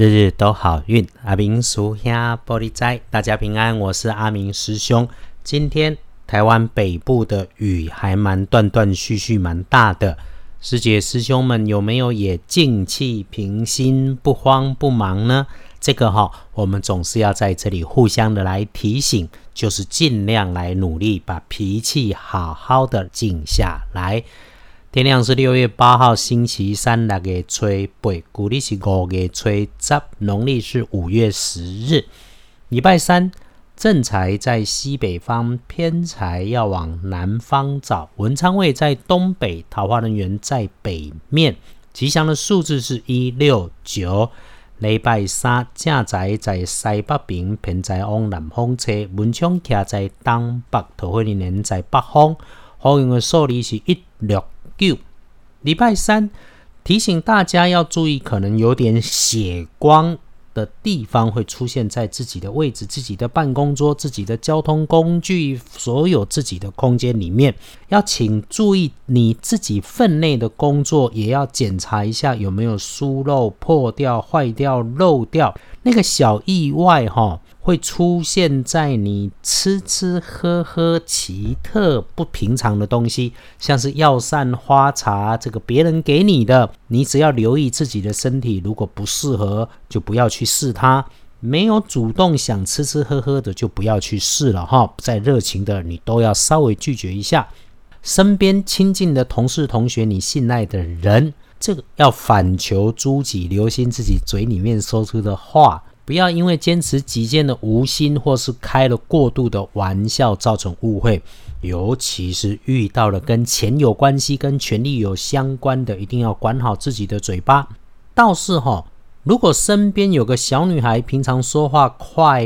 日日都好运，阿明叔兄玻璃斋，大家平安，我是阿明师兄。今天台湾北部的雨还蛮断断续续，蛮大的。师姐师兄们有没有也静气平心，不慌不忙呢？这个哈，我们总是要在这里互相的来提醒，就是尽量来努力，把脾气好好的静下来。天亮是六月八号，星期三，六月初八，古历是五月初十，农历是五月十日，礼拜三。正财在西北方，偏财要往南方找。文昌位在东北，桃花人员在北面。吉祥的数字是一六九。礼拜三，正财在西北边，偏财往南方车。文昌徛在东北，桃花人员在北方。好运的数字是一六。九礼拜三提醒大家要注意，可能有点血光的地方会出现在自己的位置、自己的办公桌、自己的交通工具、所有自己的空间里面，要请注意你自己分内的工作，也要检查一下有没有疏漏、破掉、坏掉、漏掉那个小意外哈。会出现在你吃吃喝喝奇特不平常的东西，像是药膳花茶，这个别人给你的，你只要留意自己的身体，如果不适合，就不要去试它。没有主动想吃吃喝喝的，就不要去试了哈。再热情的，你都要稍微拒绝一下。身边亲近的同事、同学，你信赖的人，这个要反求诸己，留心自己嘴里面说出的话。不要因为坚持己见的无心，或是开了过度的玩笑，造成误会。尤其是遇到了跟钱有关系、跟权力有相关的，一定要管好自己的嘴巴。倒是哈，如果身边有个小女孩，平常说话快、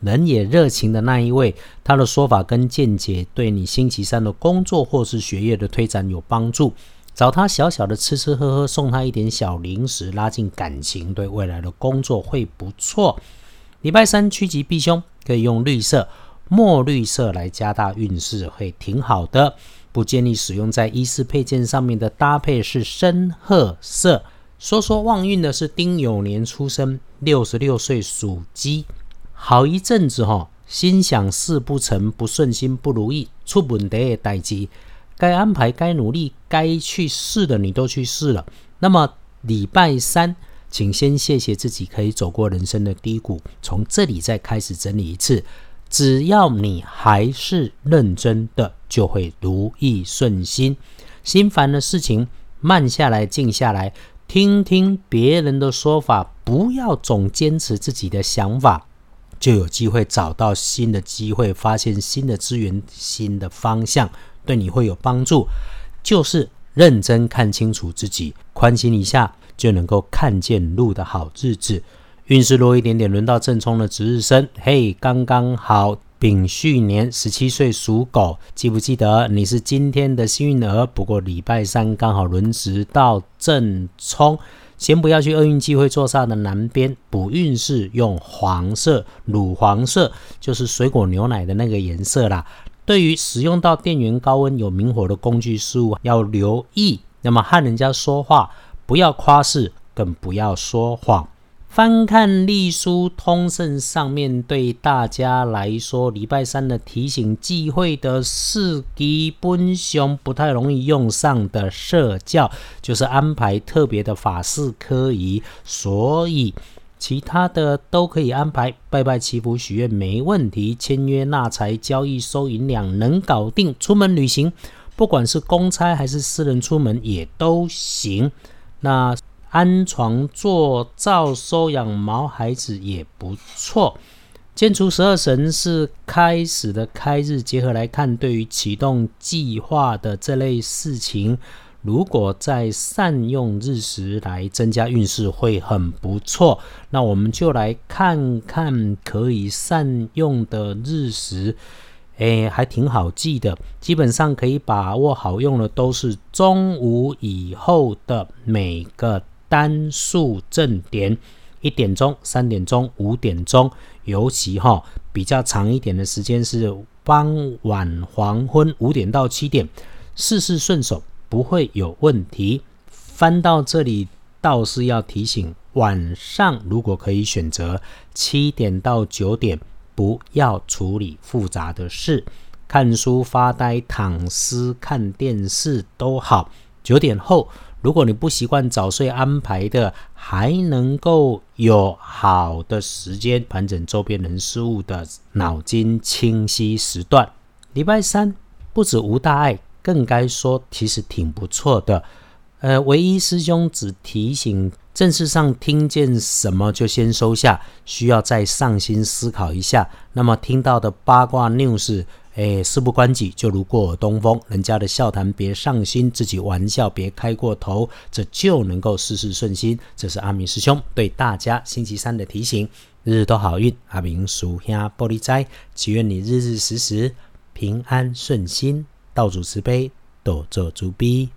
人也热情的那一位，她的说法跟见解，对你星期三的工作或是学业的推展有帮助。找他小小的吃吃喝喝，送他一点小零食，拉近感情，对未来的工作会不错。礼拜三趋吉避凶，可以用绿色、墨绿色来加大运势，会挺好的。不建议使用在衣饰配件上面的搭配是深褐色。说说旺运的是丁酉年出生，六十六岁属鸡，好一阵子哈，心想事不成，不顺心，不如意，出问题的代志。该安排、该努力、该去试的，你都去试了。那么礼拜三，请先谢谢自己，可以走过人生的低谷。从这里再开始整理一次，只要你还是认真的，就会如意顺心。心烦的事情，慢下来、静下来，听听别人的说法，不要总坚持自己的想法，就有机会找到新的机会，发现新的资源、新的方向。对你会有帮助，就是认真看清楚自己，宽心一下，就能够看见路的好日子。运势弱一点点，轮到正冲的值日生，嘿，刚刚好，丙戌年十七岁属狗，记不记得你是今天的幸运儿？不过礼拜三刚好轮值到正冲，先不要去厄运机会坐煞的南边补运势，用黄色、乳黄色，就是水果牛奶的那个颜色啦。对于使用到电源高温有明火的工具事物要留意。那么和人家说话不要夸饰，更不要说谎。翻看历书通胜上面对大家来说，礼拜三的提醒忌讳的四基本上不太容易用上的社教，就是安排特别的法事科仪，所以。其他的都可以安排，拜拜祈福许愿没问题，签约纳财交易收银两能搞定。出门旅行，不管是公差还是私人出门也都行。那安床做灶收养毛孩子也不错。建除十二神是开始的开日，结合来看，对于启动计划的这类事情。如果在善用日食来增加运势，会很不错。那我们就来看看可以善用的日食，诶，还挺好记的。基本上可以把握好用的，都是中午以后的每个单数正点，一点钟、三点钟、五点钟，尤其哈比较长一点的时间是傍晚黄昏五点到七点，事事顺手。不会有问题。翻到这里，倒是要提醒，晚上如果可以选择七点到九点，不要处理复杂的事，看书、发呆、躺尸、看电视都好。九点后，如果你不习惯早睡安排的，还能够有好的时间盘整周边人事物的脑筋清晰时段。礼拜三不止无大碍，更该说其实挺不错的。呃，唯一师兄只提醒，正式上听见什么就先收下，需要再上心思考一下。那么听到的八卦 news，哎，事不关己就如过耳东风，人家的笑谈别上心，自己玩笑别开过头，这就能够事事顺心。这是阿明师兄对大家星期三的提醒，日日都好运。阿明属下玻璃斋，祈愿你日日时时平安顺心，道主慈悲，多做主逼。